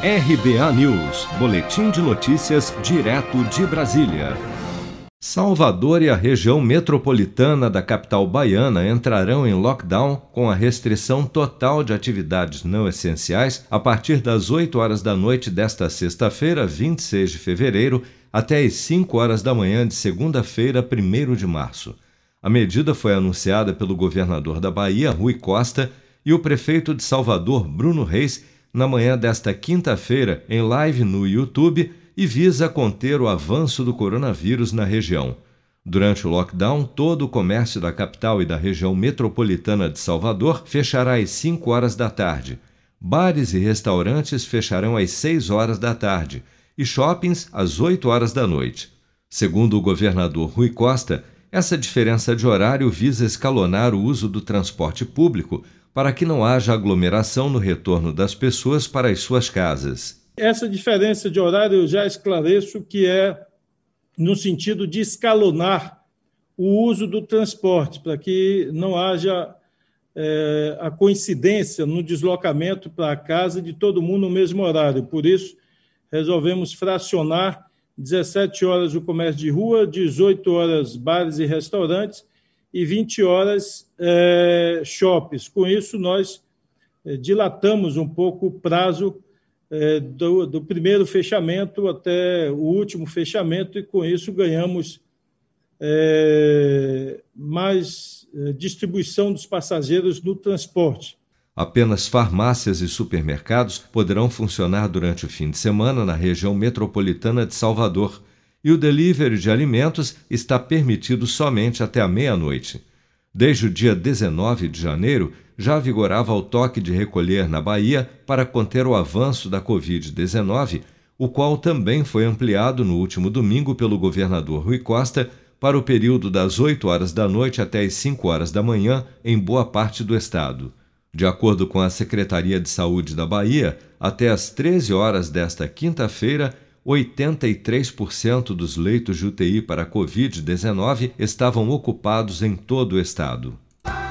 RBA News, Boletim de Notícias, direto de Brasília. Salvador e a região metropolitana da capital baiana entrarão em lockdown com a restrição total de atividades não essenciais a partir das 8 horas da noite desta sexta-feira, 26 de fevereiro, até as 5 horas da manhã de segunda-feira, 1 de março. A medida foi anunciada pelo governador da Bahia, Rui Costa, e o prefeito de Salvador, Bruno Reis, na manhã desta quinta-feira, em live no YouTube, e visa conter o avanço do coronavírus na região. Durante o lockdown, todo o comércio da capital e da região metropolitana de Salvador fechará às 5 horas da tarde. Bares e restaurantes fecharão às 6 horas da tarde e shoppings às 8 horas da noite. Segundo o governador Rui Costa, essa diferença de horário visa escalonar o uso do transporte público para que não haja aglomeração no retorno das pessoas para as suas casas. Essa diferença de horário eu já esclareço que é no sentido de escalonar o uso do transporte, para que não haja é, a coincidência no deslocamento para casa de todo mundo no mesmo horário. Por isso, resolvemos fracionar 17 horas o comércio de rua, 18 horas bares e restaurantes e 20 horas é, shoppings. Com isso, nós é, dilatamos um pouco o prazo é, do, do, primeiro fechamento até o último fechamento, e com isso ganhamos é, mais distribuição dos passageiros no transporte. Apenas farmácias e supermercados poderão funcionar durante o fim de semana na região metropolitana de Salvador e o delivery de alimentos está permitido somente até a meia-noite. Desde o dia 19 de janeiro, já vigorava o toque de recolher na Bahia para conter o avanço da Covid-19, o qual também foi ampliado no último domingo pelo governador Rui Costa para o período das 8 horas da noite até as 5 horas da manhã em boa parte do estado. De acordo com a Secretaria de Saúde da Bahia, até às 13 horas desta quinta-feira, 83% dos leitos de UTI para Covid-19 estavam ocupados em todo o estado.